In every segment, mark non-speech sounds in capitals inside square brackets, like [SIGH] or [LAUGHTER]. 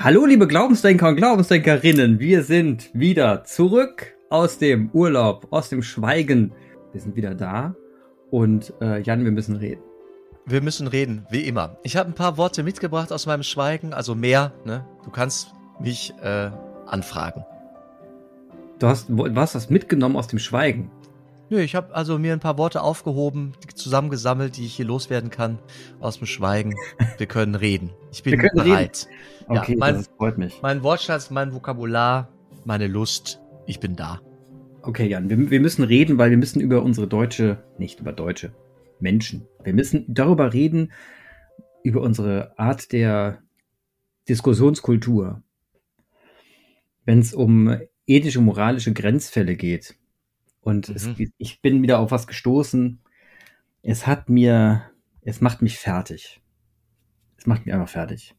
Hallo, liebe Glaubensdenker und Glaubensdenkerinnen. Wir sind wieder zurück aus dem Urlaub, aus dem Schweigen. Wir sind wieder da. Und äh, Jan, wir müssen reden. Wir müssen reden, wie immer. Ich habe ein paar Worte mitgebracht aus meinem Schweigen, also mehr. Ne? Du kannst mich äh, anfragen. Du hast, du hast was mitgenommen aus dem Schweigen. Nö, ich habe also mir ein paar Worte aufgehoben, zusammengesammelt, die ich hier loswerden kann aus dem Schweigen. Wir können reden. Ich bin bereit. Reden. Okay, ja, mein, das freut mich. Mein Wortschatz, mein Vokabular, meine Lust. Ich bin da. Okay, Jan, wir, wir müssen reden, weil wir müssen über unsere deutsche, nicht über deutsche Menschen. Wir müssen darüber reden, über unsere Art der Diskussionskultur. Wenn es um ethische, moralische Grenzfälle geht. Und mhm. es, ich bin wieder auf was gestoßen. Es hat mir, es macht mich fertig. Es macht mich einfach fertig.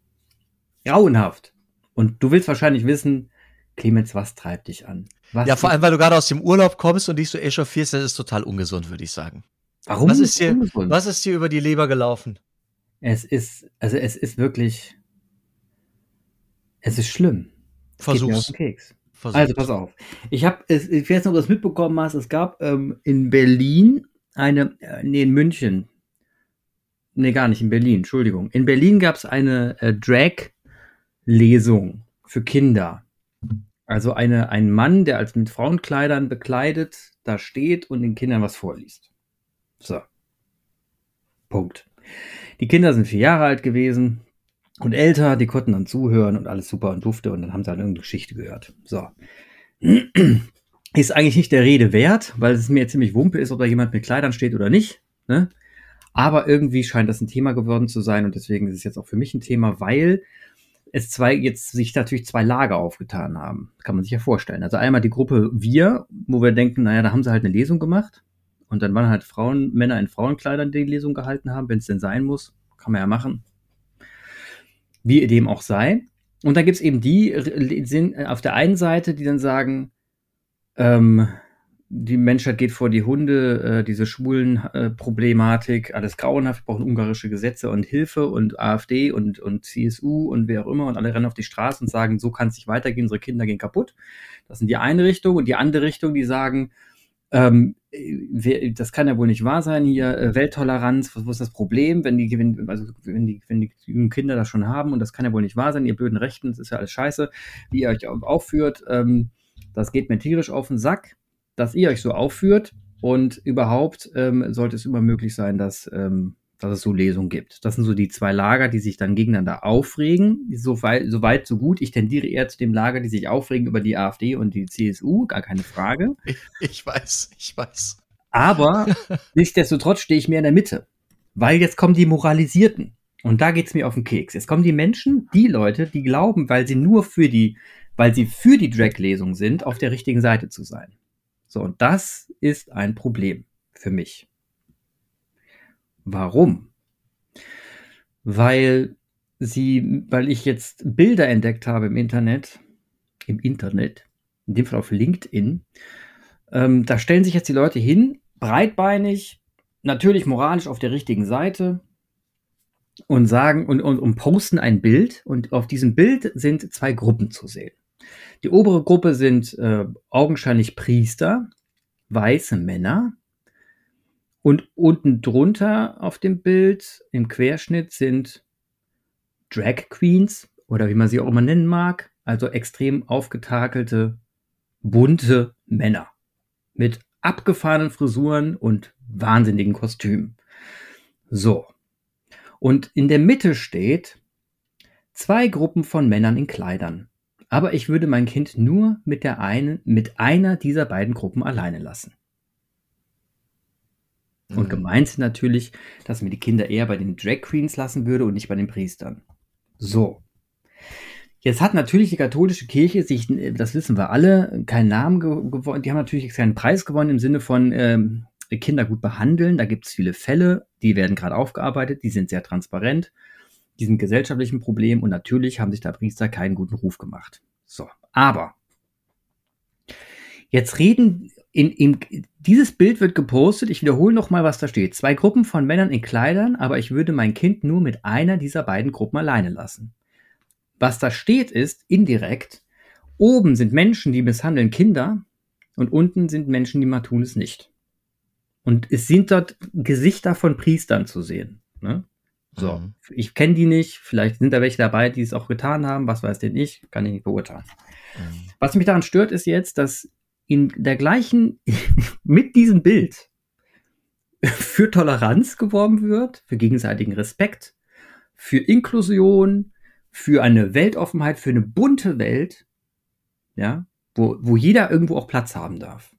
Grauenhaft. Und du willst wahrscheinlich wissen, Clemens, was treibt dich an? Was ja, vor allem, weil du gerade aus dem Urlaub kommst und dich so echauffierst, das ist total ungesund, würde ich sagen. Warum? Was ist, dir, ungesund? was ist dir über die Leber gelaufen? Es ist, also es ist wirklich, es ist schlimm. Es Versuch's. Keks. Versucht. Also pass auf. Ich habe, ich weiß nicht, ob du das mitbekommen hast, es gab ähm, in Berlin eine, äh, nee, in München. Nee, gar nicht, in Berlin, Entschuldigung. In Berlin gab es eine äh, Drag-Lesung für Kinder. Also eine, ein Mann, der als mit Frauenkleidern bekleidet da steht und den Kindern was vorliest. So. Punkt. Die Kinder sind vier Jahre alt gewesen und älter, die konnten dann zuhören und alles super und dufte und dann haben sie halt irgendeine Geschichte gehört. So. Ist eigentlich nicht der Rede wert, weil es mir ziemlich wumpe ist, ob da jemand mit Kleidern steht oder nicht. Ne? Aber irgendwie scheint das ein Thema geworden zu sein und deswegen ist es jetzt auch für mich ein Thema, weil es zwei, jetzt sich natürlich zwei Lager aufgetan haben. Kann man sich ja vorstellen. Also einmal die Gruppe Wir, wo wir denken, naja, da haben sie halt eine Lesung gemacht. Und dann waren halt Frauen, Männer in Frauenkleidern, die die Lesung gehalten haben, wenn es denn sein muss. Kann man ja machen wie dem auch sei. Und dann gibt es eben die, sind auf der einen Seite, die dann sagen, ähm, die Menschheit geht vor die Hunde, äh, diese schwulen äh, Problematik, alles grauenhaft, wir brauchen ungarische Gesetze und Hilfe und AfD und, und CSU und wer auch immer und alle rennen auf die Straße und sagen, so kann es nicht weitergehen, unsere Kinder gehen kaputt. Das sind die eine Richtung und die andere Richtung, die sagen, ähm, das kann ja wohl nicht wahr sein hier, äh, Welttoleranz, was, was ist das Problem, wenn die, wenn, also wenn die, wenn die jungen Kinder das schon haben und das kann ja wohl nicht wahr sein, ihr blöden Rechten, das ist ja alles scheiße, wie ihr euch aufführt, ähm, das geht mir tierisch auf den Sack, dass ihr euch so aufführt und überhaupt ähm, sollte es immer möglich sein, dass ähm, dass es so Lesungen gibt. Das sind so die zwei Lager, die sich dann gegeneinander aufregen. So weit, so weit, so gut. Ich tendiere eher zu dem Lager, die sich aufregen über die AfD und die CSU, gar keine Frage. Ich, ich weiß, ich weiß. Aber [LAUGHS] nichtsdestotrotz stehe ich mehr in der Mitte. Weil jetzt kommen die Moralisierten. Und da geht's mir auf den Keks. Jetzt kommen die Menschen, die Leute, die glauben, weil sie nur für die, weil sie für die Drag-Lesung sind, auf der richtigen Seite zu sein. So, und das ist ein Problem für mich. Warum? Weil sie, weil ich jetzt Bilder entdeckt habe im Internet, im Internet, in dem Fall auf LinkedIn, ähm, da stellen sich jetzt die Leute hin, breitbeinig, natürlich moralisch auf der richtigen Seite und sagen und, und, und posten ein Bild und auf diesem Bild sind zwei Gruppen zu sehen. Die obere Gruppe sind äh, augenscheinlich Priester, weiße Männer, und unten drunter auf dem Bild im Querschnitt sind Drag Queens oder wie man sie auch immer nennen mag, also extrem aufgetakelte, bunte Männer mit abgefahrenen Frisuren und wahnsinnigen Kostümen. So. Und in der Mitte steht zwei Gruppen von Männern in Kleidern. Aber ich würde mein Kind nur mit der einen, mit einer dieser beiden Gruppen alleine lassen. Und mhm. gemeint sind natürlich, dass mir die Kinder eher bei den Drag Queens lassen würde und nicht bei den Priestern. So. Jetzt hat natürlich die katholische Kirche sich, das wissen wir alle, keinen Namen gewonnen. Die haben natürlich keinen Preis gewonnen im Sinne von ähm, Kinder gut behandeln. Da gibt es viele Fälle, die werden gerade aufgearbeitet, die sind sehr transparent, die sind gesellschaftlichen Problem und natürlich haben sich da Priester keinen guten Ruf gemacht. So, aber jetzt reden in, in, dieses Bild wird gepostet. Ich wiederhole nochmal, was da steht. Zwei Gruppen von Männern in Kleidern, aber ich würde mein Kind nur mit einer dieser beiden Gruppen alleine lassen. Was da steht, ist indirekt, oben sind Menschen, die misshandeln Kinder und unten sind Menschen, die mal tun es nicht. Und es sind dort Gesichter von Priestern zu sehen. Ne? So, mhm. ich kenne die nicht, vielleicht sind da welche dabei, die es auch getan haben, was weiß denn ich, kann ich nicht beurteilen. Mhm. Was mich daran stört, ist jetzt, dass in der gleichen, [LAUGHS] mit diesem Bild für Toleranz geworben wird, für gegenseitigen Respekt, für Inklusion, für eine Weltoffenheit, für eine bunte Welt, ja, wo, wo jeder irgendwo auch Platz haben darf.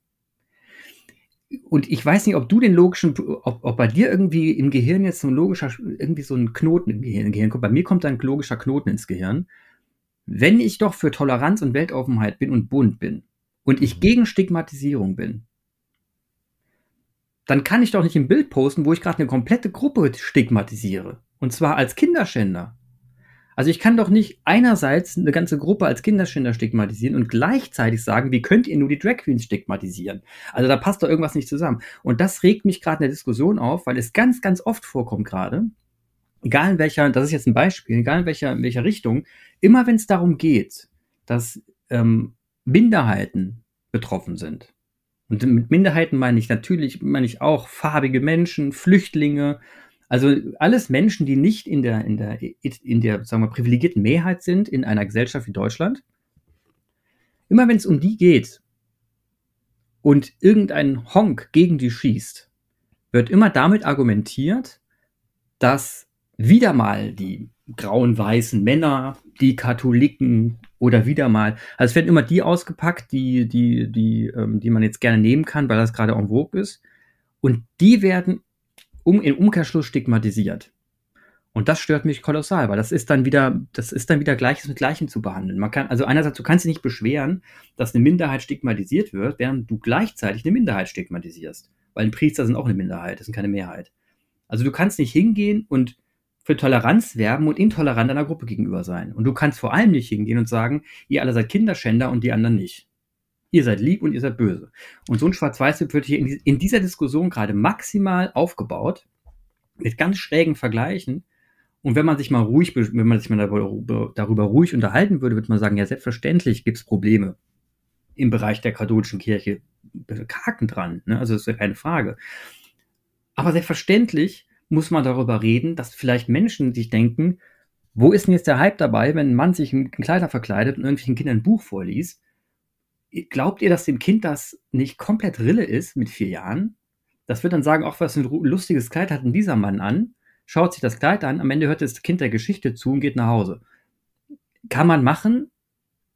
Und ich weiß nicht, ob du den logischen, ob, ob bei dir irgendwie im Gehirn jetzt so ein logischer, irgendwie so ein Knoten im Gehirn, im Gehirn kommt. Bei mir kommt ein logischer Knoten ins Gehirn. Wenn ich doch für Toleranz und Weltoffenheit bin und bunt bin und ich gegen Stigmatisierung bin, dann kann ich doch nicht ein Bild posten, wo ich gerade eine komplette Gruppe stigmatisiere. Und zwar als Kinderschänder. Also ich kann doch nicht einerseits eine ganze Gruppe als Kinderschänder stigmatisieren und gleichzeitig sagen, wie könnt ihr nur die Drag Queens stigmatisieren? Also da passt doch irgendwas nicht zusammen. Und das regt mich gerade in der Diskussion auf, weil es ganz, ganz oft vorkommt gerade, egal in welcher, das ist jetzt ein Beispiel, egal in welcher, in welcher Richtung, immer wenn es darum geht, dass ähm, Minderheiten betroffen sind, und mit Minderheiten meine ich natürlich, meine ich auch farbige Menschen, Flüchtlinge, also alles Menschen, die nicht in der, in der, in der, sagen wir, privilegierten Mehrheit sind in einer Gesellschaft wie Deutschland. Immer wenn es um die geht und irgendein Honk gegen die schießt, wird immer damit argumentiert, dass wieder mal die grauen weißen Männer, die Katholiken oder wieder mal, also es werden immer die ausgepackt, die, die, die, ähm, die man jetzt gerne nehmen kann, weil das gerade en vogue ist. Und die werden um, im Umkehrschluss stigmatisiert. Und das stört mich kolossal, weil das ist dann wieder, das ist dann wieder Gleiches mit Gleichem zu behandeln. Man kann, also einerseits, du kannst dich nicht beschweren, dass eine Minderheit stigmatisiert wird, während du gleichzeitig eine Minderheit stigmatisierst. Weil Priester sind auch eine Minderheit, das sind keine Mehrheit. Also du kannst nicht hingehen und für Toleranz werben und intolerant einer Gruppe gegenüber sein. Und du kannst vor allem nicht hingehen und sagen, ihr alle seid Kinderschänder und die anderen nicht. Ihr seid lieb und ihr seid böse. Und so ein Schwarz-Weiß-Bild wird hier in, dieser Diskussion gerade maximal aufgebaut, mit ganz schrägen Vergleichen. Und wenn man sich mal ruhig, wenn man sich mal darüber, ruhig unterhalten würde, würde man sagen, ja, selbstverständlich gibt es Probleme im Bereich der katholischen Kirche. Haken dran, ne? also das ist ja keine Frage. Aber selbstverständlich muss man darüber reden, dass vielleicht Menschen sich denken, wo ist denn jetzt der Hype dabei, wenn ein Mann sich in Kleider verkleidet und irgendwelchen Kindern ein Buch vorliest? Glaubt ihr, dass dem Kind das nicht komplett Rille ist mit vier Jahren? Das wird dann sagen, auch was ein lustiges Kleid hat denn dieser Mann an, schaut sich das Kleid an, am Ende hört das Kind der Geschichte zu und geht nach Hause. Kann man machen,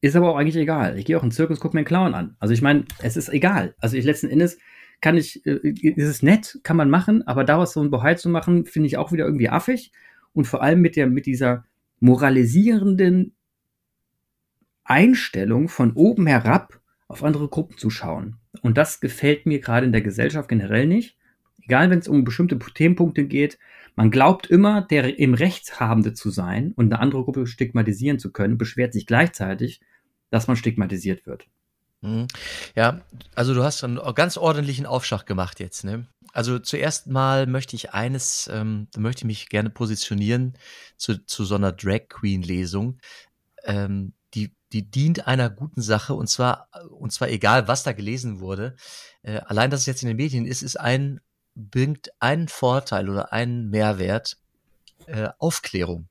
ist aber auch eigentlich egal. Ich gehe auch in den Zirkus, gucke mir einen Clown an. Also ich meine, es ist egal. Also ich letzten Endes kann ich, äh, ist es nett, kann man machen, aber daraus so ein Bohai zu machen, finde ich auch wieder irgendwie affig. Und vor allem mit der, mit dieser moralisierenden Einstellung von oben herab auf andere Gruppen zu schauen. Und das gefällt mir gerade in der Gesellschaft generell nicht. Egal, wenn es um bestimmte Themenpunkte geht, man glaubt immer, der im Rechtshabende zu sein und eine andere Gruppe stigmatisieren zu können, beschwert sich gleichzeitig, dass man stigmatisiert wird. Mhm. Ja, also du hast einen ganz ordentlichen Aufschlag gemacht jetzt, ne? Also zuerst mal möchte ich eines, ähm, da möchte ich mich gerne positionieren zu, zu so einer Drag Queen Lesung. Ähm, die, die dient einer guten Sache und zwar, und zwar egal, was da gelesen wurde. Äh, allein, dass es jetzt in den Medien ist, ist ein, bringt einen Vorteil oder einen Mehrwert, äh, Aufklärung.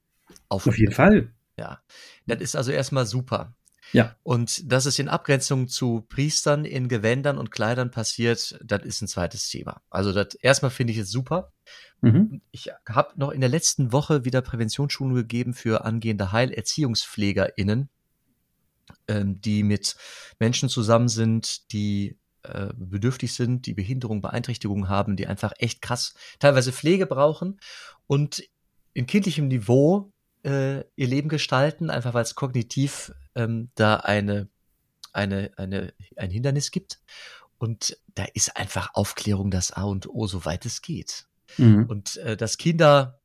Auf, Auf jeden Fall. Ja. Das ist also erstmal super. Ja. Und dass es in Abgrenzung zu Priestern in Gewändern und Kleidern passiert, das ist ein zweites Thema. Also das erstmal finde ich es super. Mhm. Ich habe noch in der letzten Woche wieder Präventionsschulungen gegeben für angehende HeilerziehungspflegerInnen, ähm, die mit Menschen zusammen sind, die äh, bedürftig sind, die Behinderung, Beeinträchtigung haben, die einfach echt krass teilweise Pflege brauchen und in kindlichem Niveau äh, ihr Leben gestalten, einfach weil es kognitiv ähm, da eine, eine, eine, ein Hindernis gibt. Und da ist einfach Aufklärung das A und O, soweit es geht. Mhm. Und äh, dass Kinder,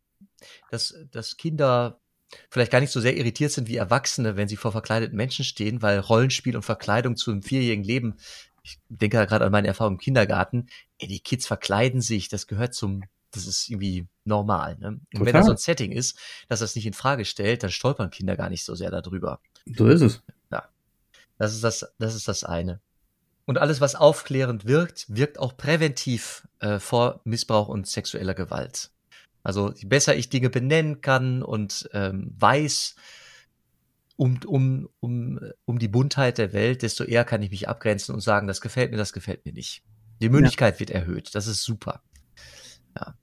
dass, dass Kinder vielleicht gar nicht so sehr irritiert sind wie Erwachsene, wenn sie vor verkleideten Menschen stehen, weil Rollenspiel und Verkleidung zu einem vierjährigen Leben, ich denke da gerade an meine Erfahrung im Kindergarten, ey, die Kids verkleiden sich, das gehört zum, das ist irgendwie normal. Ne? Und wenn das so ein Setting ist, dass das nicht in Frage stellt, dann stolpern Kinder gar nicht so sehr darüber. So ist es. Ja. Das ist das, das ist das eine. Und alles, was aufklärend wirkt, wirkt auch präventiv äh, vor Missbrauch und sexueller Gewalt. Also je besser ich Dinge benennen kann und ähm, weiß, um, um, um, um die Buntheit der Welt, desto eher kann ich mich abgrenzen und sagen, das gefällt mir, das gefällt mir nicht. Die Mündigkeit ja. wird erhöht. Das ist super. Ja.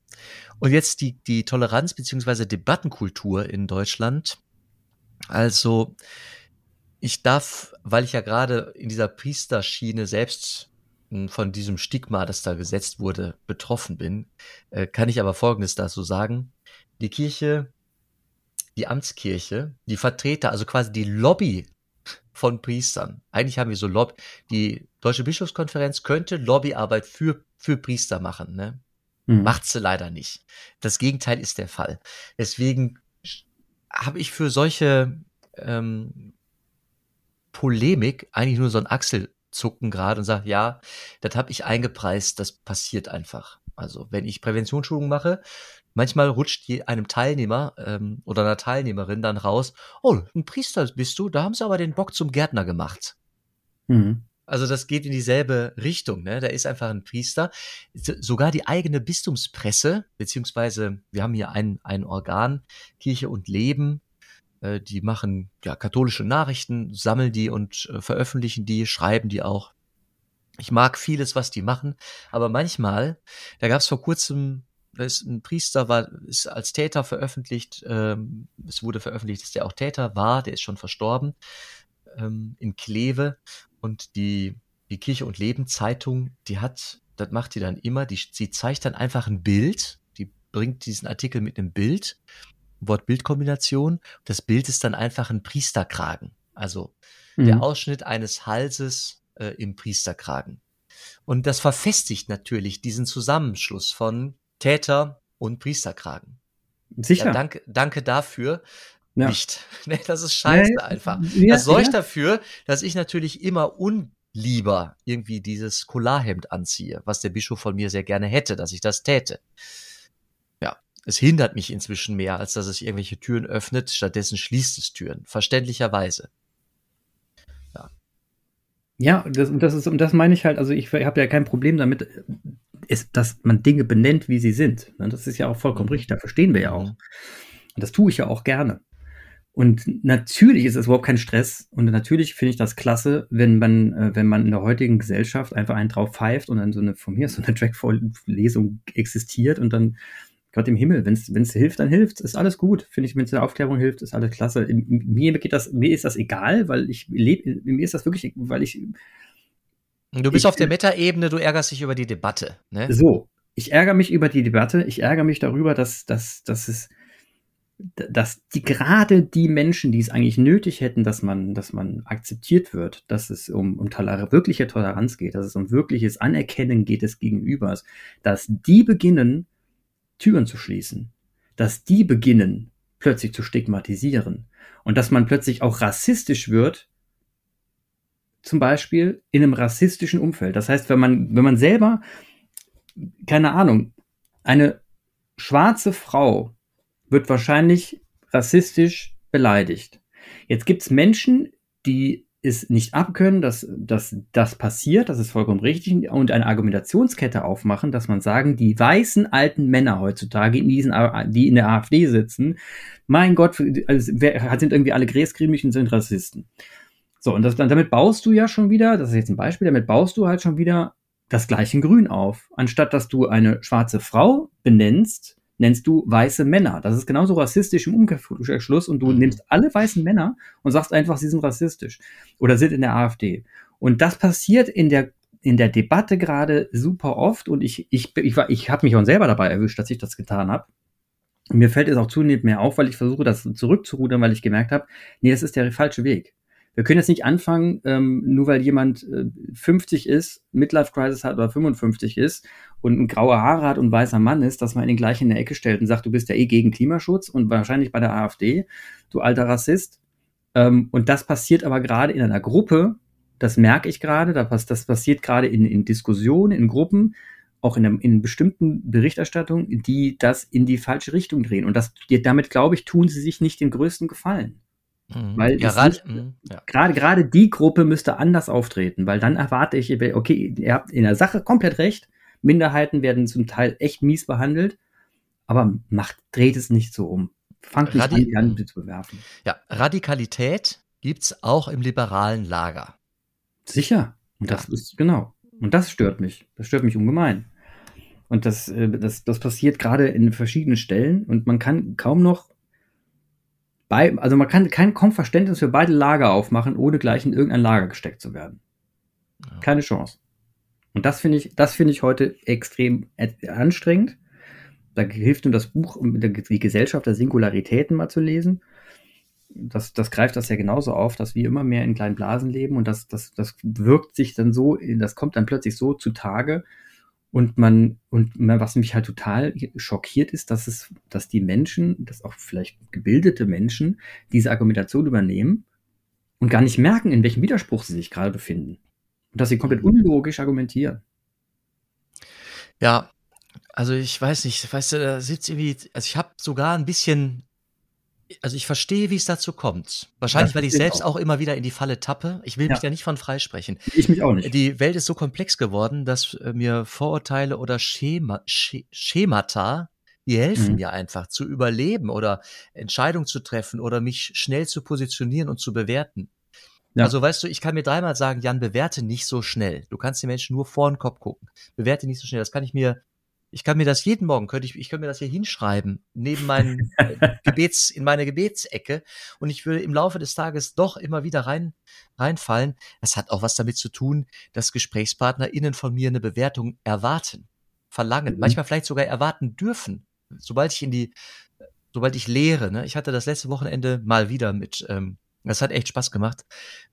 Und jetzt die, die Toleranz beziehungsweise Debattenkultur in Deutschland. Also, ich darf, weil ich ja gerade in dieser Priesterschiene selbst hm, von diesem Stigma, das da gesetzt wurde, betroffen bin, äh, kann ich aber Folgendes dazu sagen. Die Kirche die Amtskirche, die Vertreter, also quasi die Lobby von Priestern. Eigentlich haben wir so Lobby, die Deutsche Bischofskonferenz könnte Lobbyarbeit für, für Priester machen, ne? Mhm. Macht sie leider nicht. Das Gegenteil ist der Fall. Deswegen habe ich für solche ähm, Polemik eigentlich nur so ein Achselzucken gerade und sage, ja, das habe ich eingepreist, das passiert einfach. Also wenn ich Präventionsschulung mache, manchmal rutscht je, einem Teilnehmer ähm, oder einer Teilnehmerin dann raus, oh, ein Priester bist du, da haben sie aber den Bock zum Gärtner gemacht. Mhm. Also das geht in dieselbe Richtung, ne? Da ist einfach ein Priester. Sogar die eigene Bistumspresse, beziehungsweise wir haben hier ein, ein Organ, Kirche und Leben, äh, die machen ja katholische Nachrichten, sammeln die und äh, veröffentlichen die, schreiben die auch. Ich mag vieles, was die machen, aber manchmal, da gab es vor kurzem da ist ein Priester, war, ist als Täter veröffentlicht, ähm, es wurde veröffentlicht, dass der auch Täter war, der ist schon verstorben, ähm, in Kleve. Und die, die Kirche und Leben Zeitung, die hat, das macht die dann immer, die, sie zeigt dann einfach ein Bild, die bringt diesen Artikel mit einem Bild, Wort-Bild-Kombination. Das Bild ist dann einfach ein Priesterkragen. Also mhm. der Ausschnitt eines Halses äh, im Priesterkragen. Und das verfestigt natürlich diesen Zusammenschluss von Täter und Priesterkragen. Sicher. Ja, danke, danke dafür. Ja. Nicht. [LAUGHS] Nee, das ist scheiße nee, einfach. Ja, das sorgt ja. dafür, dass ich natürlich immer unlieber irgendwie dieses Kolarhemd anziehe, was der Bischof von mir sehr gerne hätte, dass ich das täte. Ja, es hindert mich inzwischen mehr, als dass es irgendwelche Türen öffnet. Stattdessen schließt es Türen. Verständlicherweise. Ja. Ja, das, das ist, und das meine ich halt, also ich habe ja kein Problem damit, ist, dass man Dinge benennt, wie sie sind. Ne, das ist ja auch vollkommen mhm. richtig, da verstehen wir ja auch. Und das tue ich ja auch gerne. Und natürlich ist es überhaupt kein Stress. Und natürlich finde ich das klasse, wenn man, äh, wenn man in der heutigen Gesellschaft einfach einen drauf pfeift und dann so eine, von mir so eine [LAUGHS] Track-Lesung existiert und dann Gott im Himmel, wenn es hilft, dann hilft Ist alles gut. Finde ich, wenn es der Aufklärung hilft, ist alles klasse. Mir geht das, mir ist das egal, weil ich lebe, mir ist das wirklich, weil ich Du bist ich, auf der Meta-Ebene, du ärgerst dich über die Debatte. Ne? So, ich ärgere mich über die Debatte, ich ärgere mich darüber, dass, dass, dass es dass die gerade die Menschen, die es eigentlich nötig hätten, dass man, dass man akzeptiert wird, dass es um, um toler wirkliche Toleranz geht, dass es um wirkliches Anerkennen geht des Gegenübers, dass die beginnen, Türen zu schließen, dass die beginnen, plötzlich zu stigmatisieren und dass man plötzlich auch rassistisch wird, zum Beispiel in einem rassistischen Umfeld. Das heißt, wenn man, wenn man selber, keine Ahnung, eine schwarze Frau wird wahrscheinlich rassistisch beleidigt. Jetzt gibt's Menschen, die es nicht abkönnen, dass, dass das passiert, das ist vollkommen richtig, und eine Argumentationskette aufmachen, dass man sagen, die weißen alten Männer heutzutage, in diesen, die in der AfD sitzen, mein Gott, also, sind irgendwie alle gräscremig und sind Rassisten. So, und das, damit baust du ja schon wieder, das ist jetzt ein Beispiel, damit baust du halt schon wieder das gleiche Grün auf. Anstatt dass du eine schwarze Frau benennst, nennst du weiße Männer. Das ist genauso rassistisch im Umkehrschluss und du mhm. nimmst alle weißen Männer und sagst einfach, sie sind rassistisch oder sind in der AfD. Und das passiert in der in der Debatte gerade super oft und ich ich ich, war, ich habe mich auch selber dabei erwischt, dass ich das getan habe. Mir fällt es auch zunehmend mehr auf, weil ich versuche, das zurückzurudern, weil ich gemerkt habe, nee, das ist der falsche Weg. Wir können jetzt nicht anfangen, ähm, nur weil jemand äh, 50 ist, Midlife Crisis hat oder 55 ist und graue Haare hat und weißer Mann ist, dass man ihn gleich in der Ecke stellt und sagt, du bist ja eh gegen Klimaschutz und wahrscheinlich bei der AfD, du alter Rassist. Ähm, und das passiert aber gerade in einer Gruppe, das merke ich gerade, das passiert gerade in, in Diskussionen, in Gruppen, auch in, einem, in bestimmten Berichterstattungen, die das in die falsche Richtung drehen. Und das, damit, glaube ich, tun sie sich nicht den größten Gefallen. Mhm. Weil ja, nicht, mhm, ja. gerade, gerade die Gruppe müsste anders auftreten, weil dann erwarte ich, okay, ihr habt in der Sache komplett recht. Minderheiten werden zum Teil echt mies behandelt, aber macht, dreht es nicht so um. Fangt nicht Radi an, zu bewerfen. Ja, Radikalität gibt's auch im liberalen Lager. Sicher. Und das ja. ist, genau. Und das stört mich. Das stört mich ungemein. Und das, äh, das, das passiert gerade in verschiedenen Stellen und man kann kaum noch bei, also man kann kein Verständnis für beide Lager aufmachen, ohne gleich in irgendein Lager gesteckt zu werden. Ja. Keine Chance. Und das finde ich, das finde ich heute extrem anstrengend. Da hilft nur das Buch, um die Gesellschaft der Singularitäten mal zu lesen. Das, das greift das ja genauso auf, dass wir immer mehr in kleinen Blasen leben und das, das, das wirkt sich dann so, das kommt dann plötzlich so zutage, und man, und was mich halt total schockiert ist, dass es, dass die Menschen, dass auch vielleicht gebildete Menschen diese Argumentation übernehmen und gar nicht merken, in welchem Widerspruch sie sich gerade befinden. Und dass sie komplett unlogisch argumentieren. Ja, also ich weiß nicht, weißt du, da sitzt irgendwie, also ich habe sogar ein bisschen also ich verstehe, wie es dazu kommt. Wahrscheinlich, das weil ich selbst auch. auch. immer wieder in die Falle tappe. Ich will ja. mich da nicht von freisprechen. Ich mich auch nicht. Die Welt ist so komplex geworden, dass äh, mir Vorurteile oder Schema, Schemata, die helfen mhm. mir einfach zu überleben oder Entscheidungen zu treffen oder mich schnell zu positionieren und zu bewerten. Ja. Also weißt du, ich kann mir dreimal sagen, Jan, bewerte nicht so schnell. Du kannst den Menschen nur vor den Kopf gucken. Bewerte nicht so schnell. Das kann ich mir ich kann mir das jeden Morgen, könnte ich, ich könnte mir das hier hinschreiben, neben meinen äh, [LAUGHS] Gebets, in meine Gebetsecke. Und ich würde im Laufe des Tages doch immer wieder rein, reinfallen. Das hat auch was damit zu tun, dass GesprächspartnerInnen von mir eine Bewertung erwarten, verlangen, mhm. manchmal vielleicht sogar erwarten dürfen. Sobald ich in die, sobald ich lehre, ne? ich hatte das letzte Wochenende mal wieder mit, ähm, das hat echt Spaß gemacht,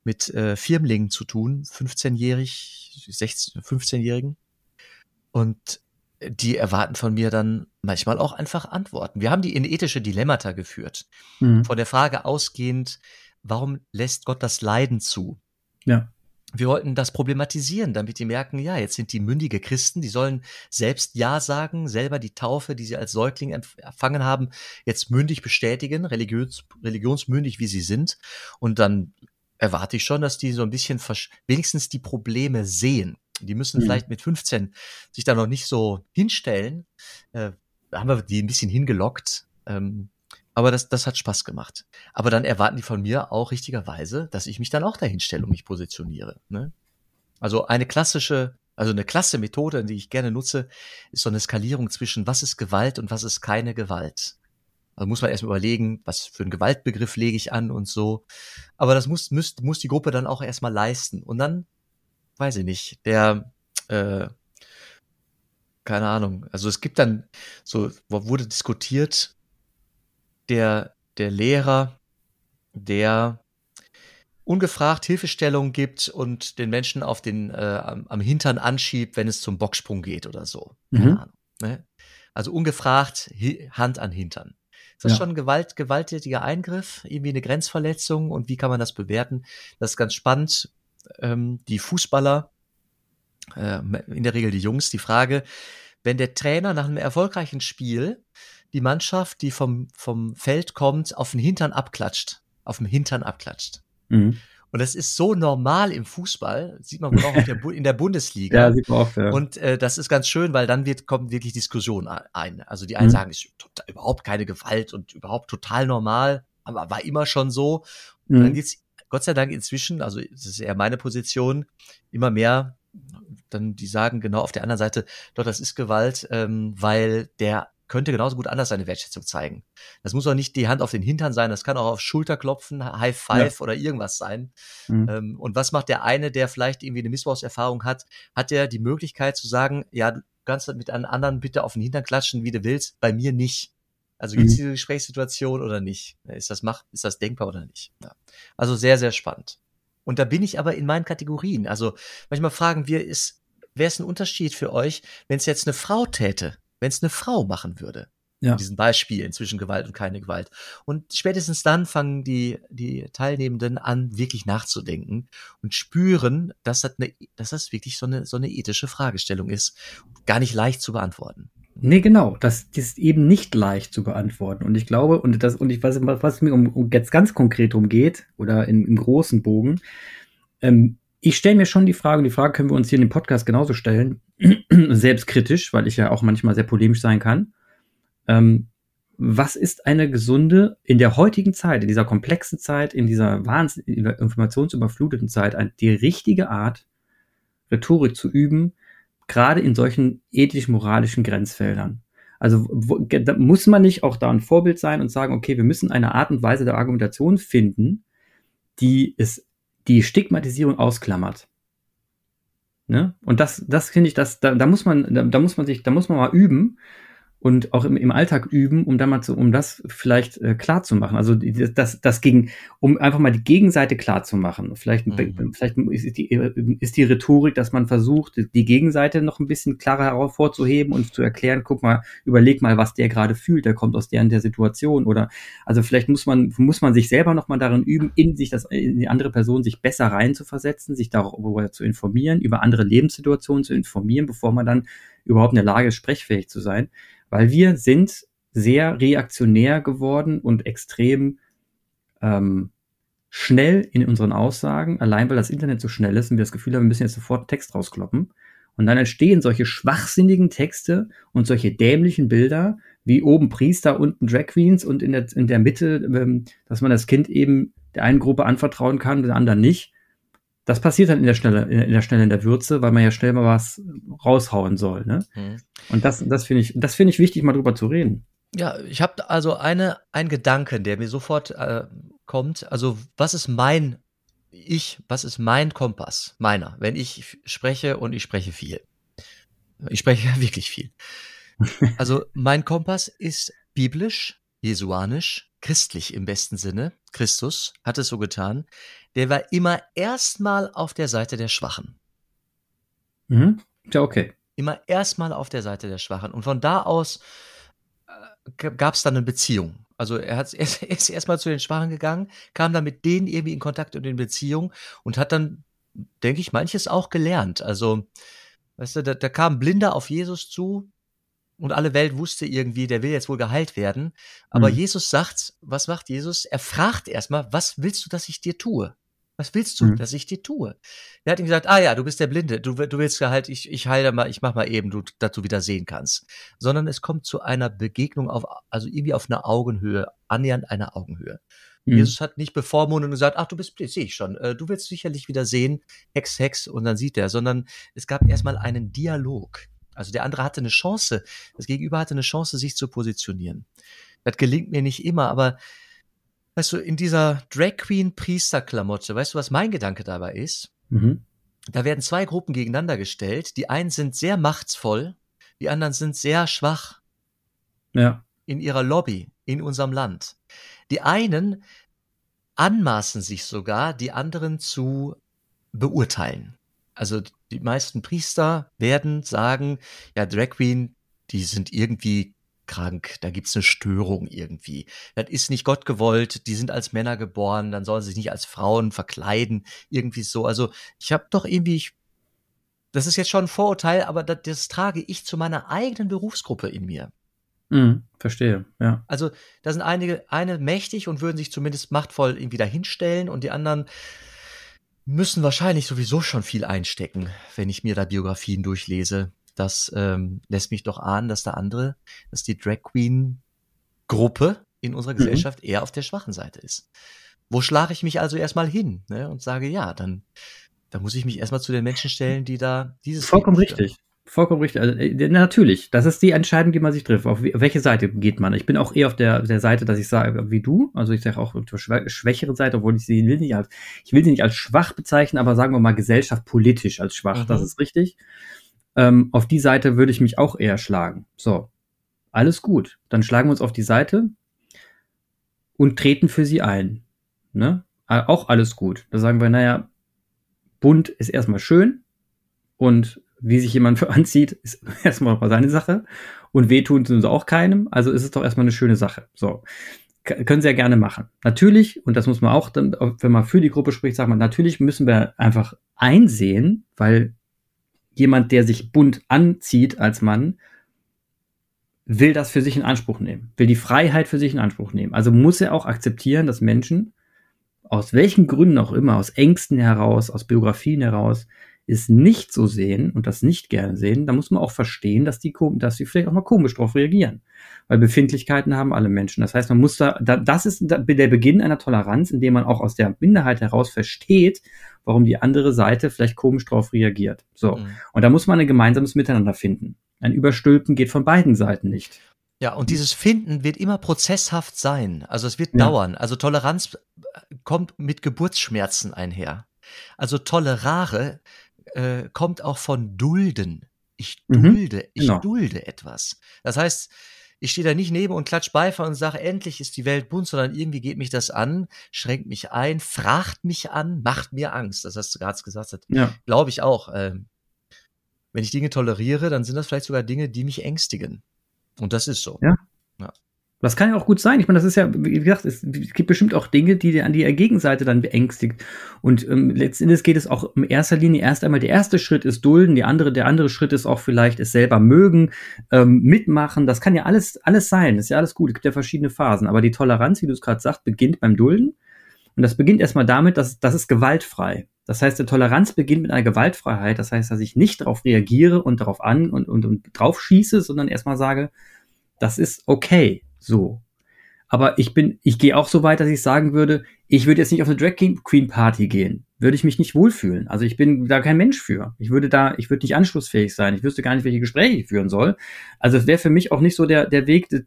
mit äh, Firmlingen zu tun, 15-jährig, 16, 15-Jährigen. Und die erwarten von mir dann manchmal auch einfach Antworten. Wir haben die in ethische Dilemmata geführt. Mhm. Von der Frage ausgehend, warum lässt Gott das Leiden zu? Ja. Wir wollten das problematisieren, damit die merken, ja, jetzt sind die mündige Christen, die sollen selbst Ja sagen, selber die Taufe, die sie als Säugling empfangen haben, jetzt mündig bestätigen, religions, religionsmündig wie sie sind. Und dann erwarte ich schon, dass die so ein bisschen wenigstens die Probleme sehen. Die müssen mhm. vielleicht mit 15 sich da noch nicht so hinstellen. Äh, da haben wir die ein bisschen hingelockt. Ähm, aber das, das hat Spaß gemacht. Aber dann erwarten die von mir auch richtigerweise, dass ich mich dann auch dahin stelle und mich positioniere. Ne? Also eine klassische, also eine klasse Methode, die ich gerne nutze, ist so eine Skalierung zwischen was ist Gewalt und was ist keine Gewalt. Also muss man erstmal überlegen, was für einen Gewaltbegriff lege ich an und so. Aber das muss, muss, muss die Gruppe dann auch erstmal leisten. Und dann weiß ich nicht, der, äh, keine Ahnung, also es gibt dann, so wurde diskutiert, der, der Lehrer, der ungefragt Hilfestellung gibt und den Menschen auf den äh, am, am, Hintern anschiebt, wenn es zum Boxsprung geht oder so. Keine mhm. Ahnung. Ne? Also ungefragt Hand an Hintern. Ist das ja. schon ein Gewalt, gewalttätiger Eingriff, irgendwie eine Grenzverletzung und wie kann man das bewerten? Das ist ganz spannend ähm, die Fußballer, äh, in der Regel die Jungs, die Frage, wenn der Trainer nach einem erfolgreichen Spiel die Mannschaft, die vom, vom Feld kommt, auf den Hintern abklatscht, auf dem Hintern abklatscht. Mhm. Und das ist so normal im Fußball, sieht man wohl auch der in der Bundesliga. [LAUGHS] Ja, sieht man auch, ja. Und äh, das ist ganz schön, weil dann wird, kommt wirklich Diskussion ein. Also die einen mhm. sagen, es ist total, überhaupt keine Gewalt und überhaupt total normal, aber war immer schon so. Und mhm. dann geht's Gott sei Dank inzwischen, also das ist eher meine Position, immer mehr dann die sagen genau auf der anderen Seite, doch das ist Gewalt, ähm, weil der könnte genauso gut anders seine Wertschätzung zeigen. Das muss auch nicht die Hand auf den Hintern sein, das kann auch auf Schulter klopfen, High Five ja. oder irgendwas sein. Mhm. Ähm, und was macht der eine, der vielleicht irgendwie eine Missbrauchserfahrung hat, hat der die Möglichkeit zu sagen, ja, du kannst mit einem anderen bitte auf den Hintern klatschen, wie du willst, bei mir nicht. Also gibt es mhm. diese Gesprächssituation oder nicht? Ist das mach, ist das denkbar oder nicht? Ja. Also sehr, sehr spannend. Und da bin ich aber in meinen Kategorien. Also manchmal fragen wir, ist, wäre es ein Unterschied für euch, wenn es jetzt eine Frau täte, wenn es eine Frau machen würde? Ja. In diesen Beispielen zwischen Gewalt und keine Gewalt. Und spätestens dann fangen die, die Teilnehmenden an, wirklich nachzudenken und spüren, dass das, eine, dass das wirklich so eine, so eine ethische Fragestellung ist. gar nicht leicht zu beantworten. Nee, genau. Das, das ist eben nicht leicht zu beantworten. Und ich glaube, und das, und ich weiß, was mir um, um jetzt ganz konkret drum geht, oder in, im großen Bogen, ähm, ich stelle mir schon die Frage, und die Frage können wir uns hier in dem Podcast genauso stellen, [CLEARS THROAT] selbstkritisch, weil ich ja auch manchmal sehr polemisch sein kann. Ähm, was ist eine gesunde, in der heutigen Zeit, in dieser komplexen Zeit, in dieser wahnsinnig informationsüberfluteten Zeit, die richtige Art, Rhetorik zu üben, gerade in solchen ethisch-moralischen Grenzfeldern? Also wo, muss man nicht auch da ein Vorbild sein und sagen, okay, wir müssen eine Art und Weise der Argumentation finden, die es die Stigmatisierung ausklammert. Ne? Und das, das finde ich, das, da, da muss man, da, da muss man sich, da muss man mal üben, und auch im, im Alltag üben, um da mal zu, um das vielleicht äh, klar zu machen. Also das, das gegen, um einfach mal die Gegenseite klar zu machen. Vielleicht, mhm. vielleicht ist die, ist die Rhetorik, dass man versucht, die Gegenseite noch ein bisschen klarer hervorzuheben und zu erklären, guck mal, überleg mal, was der gerade fühlt, der kommt aus der der Situation. Oder also vielleicht muss man, muss man sich selber noch mal darin üben, in sich das, in die andere Person sich besser reinzuversetzen, sich darüber zu informieren, über andere Lebenssituationen zu informieren, bevor man dann überhaupt in der Lage ist, sprechfähig zu sein weil wir sind sehr reaktionär geworden und extrem ähm, schnell in unseren Aussagen, allein weil das Internet so schnell ist und wir das Gefühl haben, wir müssen jetzt sofort Text rauskloppen. Und dann entstehen solche schwachsinnigen Texte und solche dämlichen Bilder, wie oben Priester, unten Drag Queens und in der, in der Mitte, ähm, dass man das Kind eben der einen Gruppe anvertrauen kann, der anderen nicht das passiert dann in der Schnelle, in der Schnelle in der Würze, weil man ja schnell mal was raushauen soll. Ne? Mhm. Und das, das finde ich, das finde ich wichtig, mal drüber zu reden. Ja, ich habe also eine, einen Gedanken, der mir sofort äh, kommt. Also, was ist mein Ich, was ist mein Kompass, meiner, wenn ich spreche und ich spreche viel? Ich spreche ja [LAUGHS] wirklich viel. Also, mein Kompass ist biblisch, jesuanisch, christlich im besten Sinne. Christus hat es so getan der war immer erstmal auf der Seite der Schwachen. Mhm. Ja, okay. Immer erstmal auf der Seite der Schwachen. Und von da aus äh, gab es dann eine Beziehung. Also er, hat, [LAUGHS] er ist erstmal zu den Schwachen gegangen, kam dann mit denen irgendwie in Kontakt und in Beziehung und hat dann, denke ich, manches auch gelernt. Also, weißt du, da, da kam Blinder auf Jesus zu, und alle Welt wusste irgendwie, der will jetzt wohl geheilt werden. Aber mhm. Jesus sagt, was macht Jesus? Er fragt erstmal, was willst du, dass ich dir tue? Was willst du, mhm. dass ich dir tue? Er hat ihm gesagt, ah ja, du bist der Blinde, du, du willst halt, ich, ich heile mal, ich mach mal eben, du, dass du wieder sehen kannst. Sondern es kommt zu einer Begegnung auf, also irgendwie auf einer Augenhöhe, annähernd einer Augenhöhe. Mhm. Jesus hat nicht bevormundet und gesagt, ach, du bist blind, sehe ich schon, äh, du willst sicherlich wieder sehen, Hex, Hex, und dann sieht er, sondern es gab erstmal einen Dialog. Also der andere hatte eine Chance, das Gegenüber hatte eine Chance, sich zu positionieren. Das gelingt mir nicht immer, aber weißt du, in dieser Drag Queen Priesterklamotte, weißt du, was mein Gedanke dabei ist? Mhm. Da werden zwei Gruppen gegeneinander gestellt. Die einen sind sehr machtsvoll, die anderen sind sehr schwach. Ja. In ihrer Lobby, in unserem Land. Die einen anmaßen sich sogar, die anderen zu beurteilen. Also die meisten Priester werden sagen, ja, Drag Queen, die sind irgendwie krank, da gibt's eine Störung irgendwie. Das ist nicht Gott gewollt, die sind als Männer geboren, dann sollen sie sich nicht als Frauen verkleiden, irgendwie so. Also ich habe doch irgendwie, ich, das ist jetzt schon ein Vorurteil, aber das, das trage ich zu meiner eigenen Berufsgruppe in mir. Mhm, verstehe, ja. Also da sind einige, eine mächtig und würden sich zumindest machtvoll irgendwie dahinstellen und die anderen müssen wahrscheinlich sowieso schon viel einstecken, wenn ich mir da Biografien durchlese das ähm, lässt mich doch ahnen, dass da andere, dass die Drag Queen Gruppe in unserer mhm. Gesellschaft mhm. eher auf der schwachen Seite ist. Wo schlage ich mich also erstmal hin ne, und sage, ja, dann, dann muss ich mich erstmal zu den Menschen stellen, die da dieses. Vollkommen richtig. Vollkommen richtig. Also, äh, natürlich, das ist die Entscheidung, die man sich trifft. Auf welche Seite geht man? Ich bin auch eher auf der, der Seite, dass ich sage, wie du. Also ich sage auch auf der schwächere Seite, obwohl ich sie will nicht als, ich will sie nicht als schwach bezeichnen, aber sagen wir mal Gesellschaft politisch als schwach. Mhm. Das ist richtig. Ähm, auf die Seite würde ich mich auch eher schlagen. So, alles gut. Dann schlagen wir uns auf die Seite und treten für sie ein. Ne? Auch alles gut. Da sagen wir, naja, bunt ist erstmal schön und wie sich jemand [LAUGHS] anzieht, ist [LAUGHS] erstmal mal seine Sache. Und wehtun tun sie auch keinem. Also ist es doch erstmal eine schöne Sache. So. können sie ja gerne machen. Natürlich, und das muss man auch, wenn man für die Gruppe spricht, sagt man, natürlich müssen wir einfach einsehen, weil jemand, der sich bunt anzieht als Mann, will das für sich in Anspruch nehmen, will die Freiheit für sich in Anspruch nehmen. Also muss er auch akzeptieren, dass Menschen, aus welchen Gründen auch immer, aus Ängsten heraus, aus Biografien heraus, es nicht so sehen und das nicht gerne sehen, da muss man auch verstehen, dass die, dass sie vielleicht auch mal komisch drauf reagieren. Weil Befindlichkeiten haben alle Menschen. Das heißt, man muss da, das ist der Beginn einer Toleranz, indem man auch aus der Minderheit heraus versteht, warum die andere Seite vielleicht komisch drauf reagiert. So. Mhm. Und da muss man ein gemeinsames Miteinander finden. Ein Überstülpen geht von beiden Seiten nicht. Ja, und dieses Finden wird immer prozesshaft sein. Also es wird ja. dauern. Also Toleranz kommt mit Geburtsschmerzen einher. Also tolerare äh, kommt auch von dulden. Ich mhm. dulde, mhm, ich genau. dulde etwas. Das heißt, ich stehe da nicht neben und klatsch Beifall und sage, endlich ist die Welt bunt, sondern irgendwie geht mich das an, schränkt mich ein, fragt mich an, macht mir Angst. Das hast du gerade gesagt. Ja. Glaube ich auch. Ähm, wenn ich Dinge toleriere, dann sind das vielleicht sogar Dinge, die mich ängstigen. Und das ist so. Ja. ja. Das kann ja auch gut sein. Ich meine, das ist ja, wie gesagt, es gibt bestimmt auch Dinge, die an die Gegenseite dann beängstigt. Und ähm, letztendlich geht es auch in erster Linie erst einmal, der erste Schritt ist dulden, die andere, der andere Schritt ist auch vielleicht es selber mögen, ähm, mitmachen. Das kann ja alles, alles sein. Das ist ja alles gut. Es gibt ja verschiedene Phasen. Aber die Toleranz, wie du es gerade sagst, beginnt beim Dulden. Und das beginnt erstmal damit, dass das ist gewaltfrei. Das heißt, die Toleranz beginnt mit einer Gewaltfreiheit. Das heißt, dass ich nicht darauf reagiere und darauf an und, und, und drauf schieße, sondern erstmal sage, das ist okay so. Aber ich bin, ich gehe auch so weit, dass ich sagen würde, ich würde jetzt nicht auf eine Drag Queen Party gehen. Würde ich mich nicht wohlfühlen. Also ich bin da kein Mensch für. Ich würde da, ich würde nicht anschlussfähig sein. Ich wüsste gar nicht, welche Gespräche ich führen soll. Also es wäre für mich auch nicht so der, der Weg, den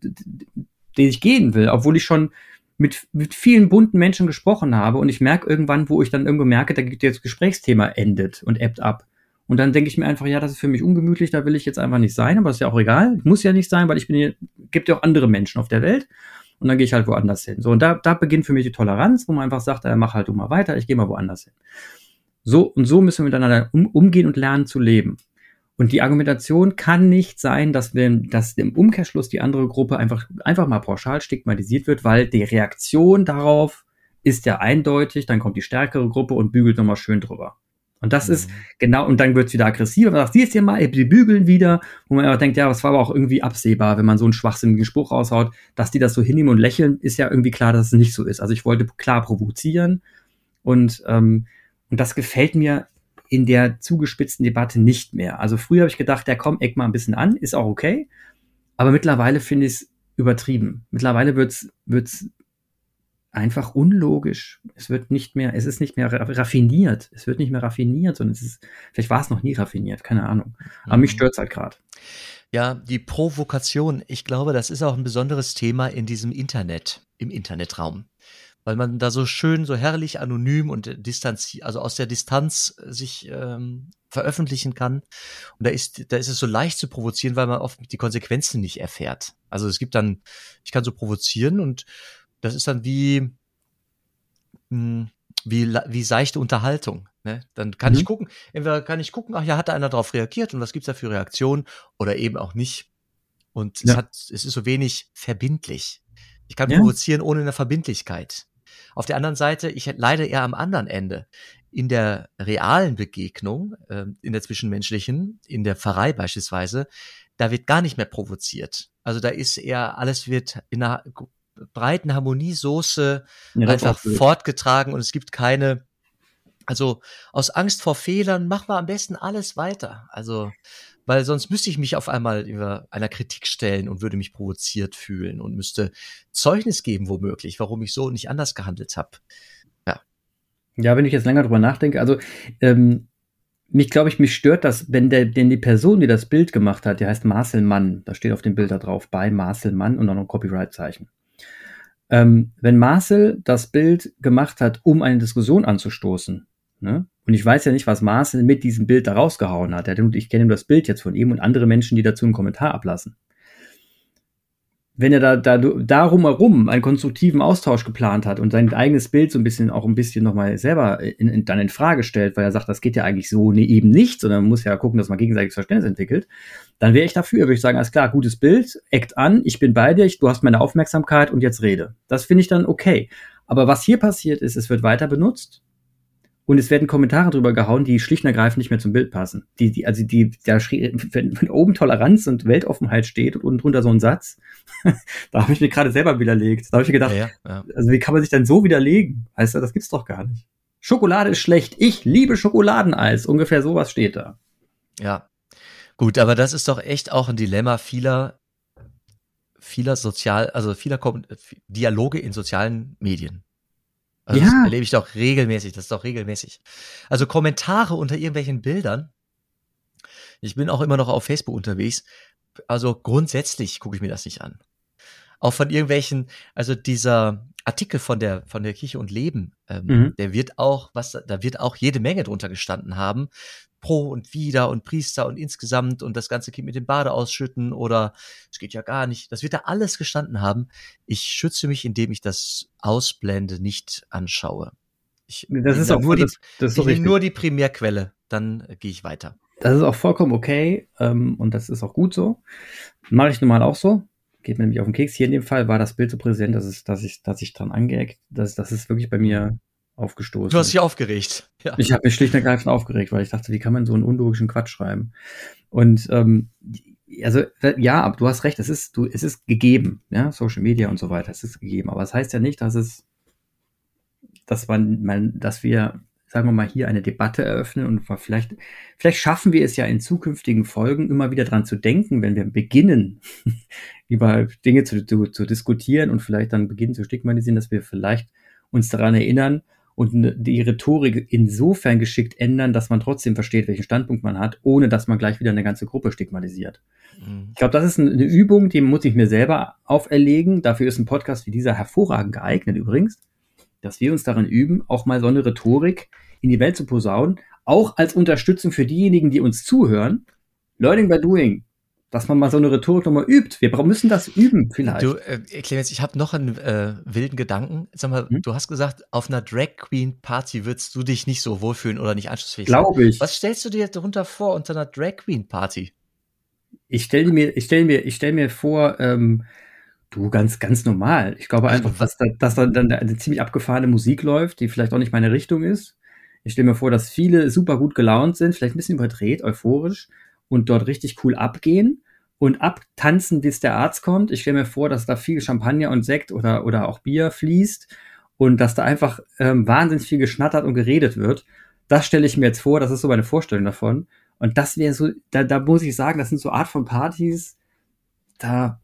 ich gehen will, obwohl ich schon mit, mit vielen bunten Menschen gesprochen habe und ich merke irgendwann, wo ich dann irgendwo merke, da geht jetzt Gesprächsthema endet und ebbt ab. Und dann denke ich mir einfach, ja, das ist für mich ungemütlich, da will ich jetzt einfach nicht sein, aber ist ja auch egal. Muss ja nicht sein, weil ich bin hier, gibt ja auch andere Menschen auf der Welt. Und dann gehe ich halt woanders hin. So, und da, da beginnt für mich die Toleranz, wo man einfach sagt, ja, mach halt du mal weiter, ich gehe mal woanders hin. So, und so müssen wir miteinander um, umgehen und lernen zu leben. Und die Argumentation kann nicht sein, dass wir, dass im Umkehrschluss die andere Gruppe einfach, einfach mal pauschal stigmatisiert wird, weil die Reaktion darauf ist ja eindeutig, dann kommt die stärkere Gruppe und bügelt nochmal schön drüber. Und das mhm. ist genau, und dann wird es wieder aggressiver. Man sagt, siehst hier mal, die bügeln wieder, wo man aber denkt, ja, das war aber auch irgendwie absehbar, wenn man so einen schwachsinnigen Spruch raushaut, dass die das so hinnehmen und lächeln, ist ja irgendwie klar, dass es nicht so ist. Also ich wollte klar provozieren und, ähm, und das gefällt mir in der zugespitzten Debatte nicht mehr. Also früher habe ich gedacht, ja komm, eck mal ein bisschen an, ist auch okay. Aber mittlerweile finde ich es übertrieben. Mittlerweile wird's wird's einfach unlogisch. Es wird nicht mehr, es ist nicht mehr raffiniert. Es wird nicht mehr raffiniert, sondern es ist, vielleicht war es noch nie raffiniert, keine Ahnung. Aber mhm. mich stört's halt gerade. Ja, die Provokation, ich glaube, das ist auch ein besonderes Thema in diesem Internet, im Internetraum. Weil man da so schön, so herrlich anonym und distanziert, also aus der Distanz sich ähm, veröffentlichen kann. Und da ist, da ist es so leicht zu provozieren, weil man oft die Konsequenzen nicht erfährt. Also es gibt dann, ich kann so provozieren und das ist dann wie, hm, wie, wie seichte Unterhaltung. Ne? Dann kann mhm. ich gucken, entweder kann ich gucken, ach ja, hat da einer darauf reagiert und was gibt's da für Reaktionen oder eben auch nicht. Und ja. es hat, es ist so wenig verbindlich. Ich kann ja. provozieren ohne eine Verbindlichkeit. Auf der anderen Seite, ich leide eher am anderen Ende. In der realen Begegnung, äh, in der zwischenmenschlichen, in der Pfarrei beispielsweise, da wird gar nicht mehr provoziert. Also da ist eher, alles wird in einer breiten Harmoniesoße ja, einfach fortgetragen und es gibt keine, also aus Angst vor Fehlern machen wir am besten alles weiter. Also, weil sonst müsste ich mich auf einmal über einer Kritik stellen und würde mich provoziert fühlen und müsste Zeugnis geben, womöglich, warum ich so nicht anders gehandelt habe. Ja. Ja, wenn ich jetzt länger drüber nachdenke, also ähm, mich glaube ich, mich stört das, wenn der, denn die Person, die das Bild gemacht hat, die heißt Marcel Mann, da steht auf dem Bild da drauf, bei Marcel Mann und dann noch ein Copyright-Zeichen. Ähm, wenn Marcel das Bild gemacht hat, um eine Diskussion anzustoßen, ne? und ich weiß ja nicht, was Marcel mit diesem Bild da rausgehauen hat, ich kenne nur das Bild jetzt von ihm und andere Menschen, die dazu einen Kommentar ablassen wenn er da, da darum herum einen konstruktiven Austausch geplant hat und sein eigenes Bild so ein bisschen auch ein bisschen nochmal selber in, in, dann in Frage stellt, weil er sagt, das geht ja eigentlich so nee, eben nicht, sondern man muss ja gucken, dass man gegenseitiges Verständnis entwickelt, dann wäre ich dafür, würde ich sagen, alles klar, gutes Bild, act an, ich bin bei dir, du hast meine Aufmerksamkeit und jetzt rede. Das finde ich dann okay. Aber was hier passiert ist, es wird weiter benutzt und es werden Kommentare drüber gehauen, die schlicht und ergreifend nicht mehr zum Bild passen. Die, die, also die, da schrie, wenn, wenn oben Toleranz und Weltoffenheit steht und unten drunter so ein Satz, [LAUGHS] da habe ich mir gerade selber widerlegt. Da habe ich mir gedacht, ja, ja. also wie kann man sich denn so widerlegen? Heißt das gibt's doch gar nicht. Schokolade ist schlecht. Ich liebe Schokoladeneis. Ungefähr sowas steht da. Ja. Gut, aber das ist doch echt auch ein Dilemma vieler, vieler sozial, also vieler Dialoge in sozialen Medien. Also ja. Das erlebe ich doch regelmäßig, das ist doch regelmäßig. Also Kommentare unter irgendwelchen Bildern. Ich bin auch immer noch auf Facebook unterwegs. Also grundsätzlich gucke ich mir das nicht an. Auch von irgendwelchen, also dieser Artikel von der von der Kirche und Leben, ähm, mhm. der wird auch, was da wird auch jede Menge drunter gestanden haben, pro und wider und Priester und insgesamt und das ganze Kind mit dem Bade ausschütten oder es geht ja gar nicht. Das wird da alles gestanden haben. Ich schütze mich, indem ich das ausblende, nicht anschaue. Ich, das ist auch nur die, das, das ist ich nur die Primärquelle, dann äh, gehe ich weiter. Das ist auch vollkommen okay ähm, und das ist auch gut so. Mache ich normal auch so. Geht mir nämlich auf den Keks. Hier in dem Fall war das Bild so präsent, dass, es, dass, ich, dass ich dran angeeckt, dass das ist wirklich bei mir aufgestoßen. Du hast dich aufgeregt. Ja. Ich habe mich schlicht und ergreifend aufgeregt, weil ich dachte, wie kann man so einen unlogischen Quatsch schreiben? Und ähm, also ja, aber du hast recht, es ist, du, es ist gegeben, ja, Social Media und so weiter, es ist gegeben. Aber es das heißt ja nicht, dass es, dass man, man, dass wir, sagen wir mal, hier eine Debatte eröffnen und vielleicht, vielleicht schaffen wir es ja in zukünftigen Folgen immer wieder dran zu denken, wenn wir beginnen, [LAUGHS] über Dinge zu, zu, zu diskutieren und vielleicht dann beginnen zu stigmatisieren, dass wir vielleicht uns daran erinnern, und die Rhetorik insofern geschickt ändern, dass man trotzdem versteht, welchen Standpunkt man hat, ohne dass man gleich wieder eine ganze Gruppe stigmatisiert. Mhm. Ich glaube, das ist eine Übung, die muss ich mir selber auferlegen. Dafür ist ein Podcast wie dieser hervorragend geeignet übrigens, dass wir uns darin üben, auch mal so eine Rhetorik in die Welt zu posaunen, auch als Unterstützung für diejenigen, die uns zuhören. Learning by doing dass man mal so eine Rhetorik nochmal übt. Wir müssen das üben, vielleicht. Du, äh, Clemens, ich habe noch einen äh, wilden Gedanken. Sag mal, hm? du hast gesagt, auf einer Drag Queen Party würdest du dich nicht so wohlfühlen oder nicht anschlussfähig Glaube ich. Was stellst du dir darunter vor unter einer Drag Queen Party? Ich stelle mir, ich stelle mir, ich stelle mir vor, ähm, du ganz, ganz normal. Ich glaube einfach, dass da, dass da dann eine ziemlich abgefahrene Musik läuft, die vielleicht auch nicht meine Richtung ist. Ich stelle mir vor, dass viele super gut gelaunt sind, vielleicht ein bisschen überdreht, euphorisch und dort richtig cool abgehen und abtanzen, bis der Arzt kommt. Ich stelle mir vor, dass da viel Champagner und Sekt oder, oder auch Bier fließt und dass da einfach ähm, wahnsinnig viel geschnattert und geredet wird. Das stelle ich mir jetzt vor, das ist so meine Vorstellung davon. Und das wäre so, da, da muss ich sagen, das sind so Art von Partys, da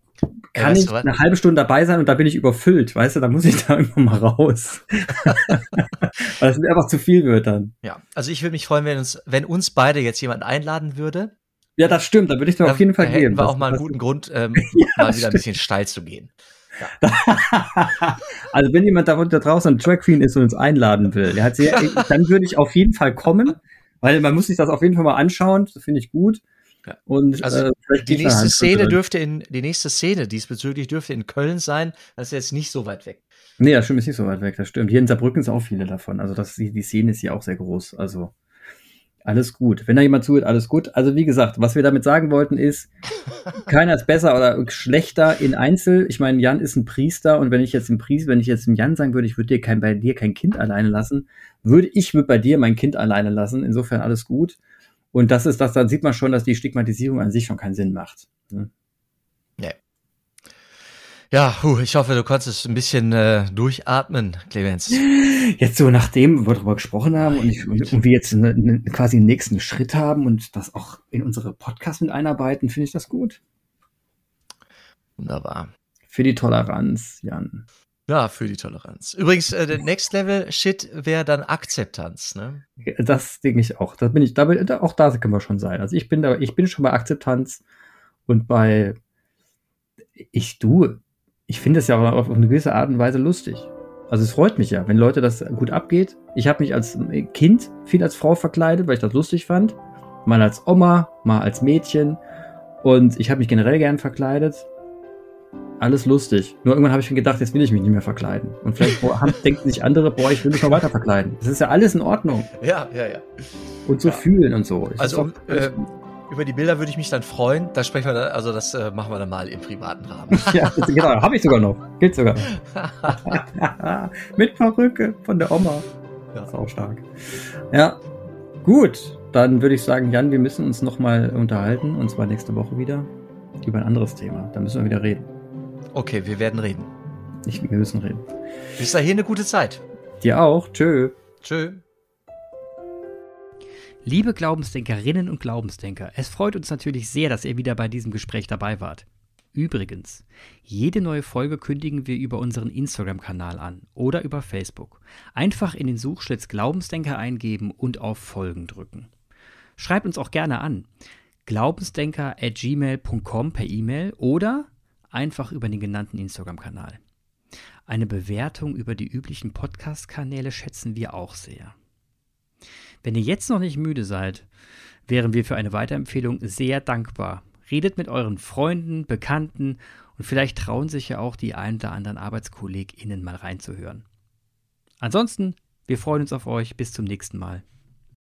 kann ja, ich eine halbe Stunde dabei sein und da bin ich überfüllt, weißt du, da muss ich [LAUGHS] da irgendwann mal raus. [LAUGHS] Weil es einfach zu viel wird dann. Ja, also ich würde mich freuen, wenn uns, wenn uns beide jetzt jemand einladen würde, ja, das stimmt, da würde ich dir auf jeden Fall da geben. Wir auch mal einen guten Grund, ähm, [LAUGHS] ja, mal wieder ein bisschen steil zu gehen. Ja. also wenn jemand da, draußen ein Track Queen ist und uns einladen will, dann würde ich auf jeden Fall kommen, weil man muss sich das auf jeden Fall mal anschauen, das finde ich gut. Ja. Und also äh, die nächste Szene dürfte in die nächste Szene diesbezüglich dürfte in Köln sein. Das ist jetzt nicht so weit weg. Nee, das stimmt, ist nicht so weit weg, das stimmt. Hier in Saarbrücken sind auch viele davon. Also das, die, die Szene ist hier auch sehr groß. Also alles gut. Wenn da jemand zuhört, alles gut. Also wie gesagt, was wir damit sagen wollten ist, [LAUGHS] keiner ist besser oder schlechter in Einzel. Ich meine, Jan ist ein Priester und wenn ich jetzt im Priester, wenn ich jetzt im Jan sagen würde, ich würde dir kein, bei dir kein Kind alleine lassen, würde ich würde bei dir mein Kind alleine lassen. Insofern alles gut. Und das ist das, dann sieht man schon, dass die Stigmatisierung an sich schon keinen Sinn macht. Ne? Ja, puh, ich hoffe, du konntest ein bisschen äh, durchatmen, Clemens. Jetzt so, nachdem wir darüber gesprochen haben und, ich, und wir jetzt eine, eine, quasi einen nächsten Schritt haben und das auch in unsere Podcasts mit einarbeiten, finde ich das gut. Wunderbar. Für die Toleranz, Jan. Ja, für die Toleranz. Übrigens, äh, der Next Level Shit wäre dann Akzeptanz, ne? Das denke ich auch. Da bin ich, da, auch da können wir schon sein. Also ich bin da, ich bin schon bei Akzeptanz und bei ich du, ich finde es ja auch auf eine gewisse Art und Weise lustig. Also es freut mich ja, wenn Leute das gut abgeht. Ich habe mich als Kind viel als Frau verkleidet, weil ich das lustig fand. Mal als Oma, mal als Mädchen. Und ich habe mich generell gern verkleidet. Alles lustig. Nur irgendwann habe ich mir gedacht, jetzt will ich mich nicht mehr verkleiden. Und vielleicht [LAUGHS] denken sich andere, boah, ich will mich noch weiter verkleiden. Das ist ja alles in Ordnung. Ja, ja, ja. Und so ja. fühlen und so. Ich also, äh, über die Bilder würde ich mich dann freuen. Da sprechen wir, dann, also das äh, machen wir dann mal im privaten Rahmen. [LAUGHS] ja, genau, habe ich sogar noch. Geht sogar. [LAUGHS] Mit Perücke von der Oma. Ja. Sau stark. Ja, gut. Dann würde ich sagen, Jan, wir müssen uns nochmal unterhalten und zwar nächste Woche wieder über ein anderes Thema. Da müssen wir wieder reden. Okay, wir werden reden. Ich, wir müssen reden. Bis dahin eine gute Zeit. Dir auch. Tschö. Tschö. Liebe Glaubensdenkerinnen und Glaubensdenker, es freut uns natürlich sehr, dass ihr wieder bei diesem Gespräch dabei wart. Übrigens, jede neue Folge kündigen wir über unseren Instagram-Kanal an oder über Facebook. Einfach in den Suchschlitz Glaubensdenker eingeben und auf Folgen drücken. Schreibt uns auch gerne an. Glaubensdenker at gmail.com per E-Mail oder einfach über den genannten Instagram-Kanal. Eine Bewertung über die üblichen Podcast-Kanäle schätzen wir auch sehr. Wenn ihr jetzt noch nicht müde seid, wären wir für eine Weiterempfehlung sehr dankbar. Redet mit euren Freunden, Bekannten und vielleicht trauen sich ja auch die ein oder anderen ArbeitskollegInnen mal reinzuhören. Ansonsten, wir freuen uns auf euch. Bis zum nächsten Mal.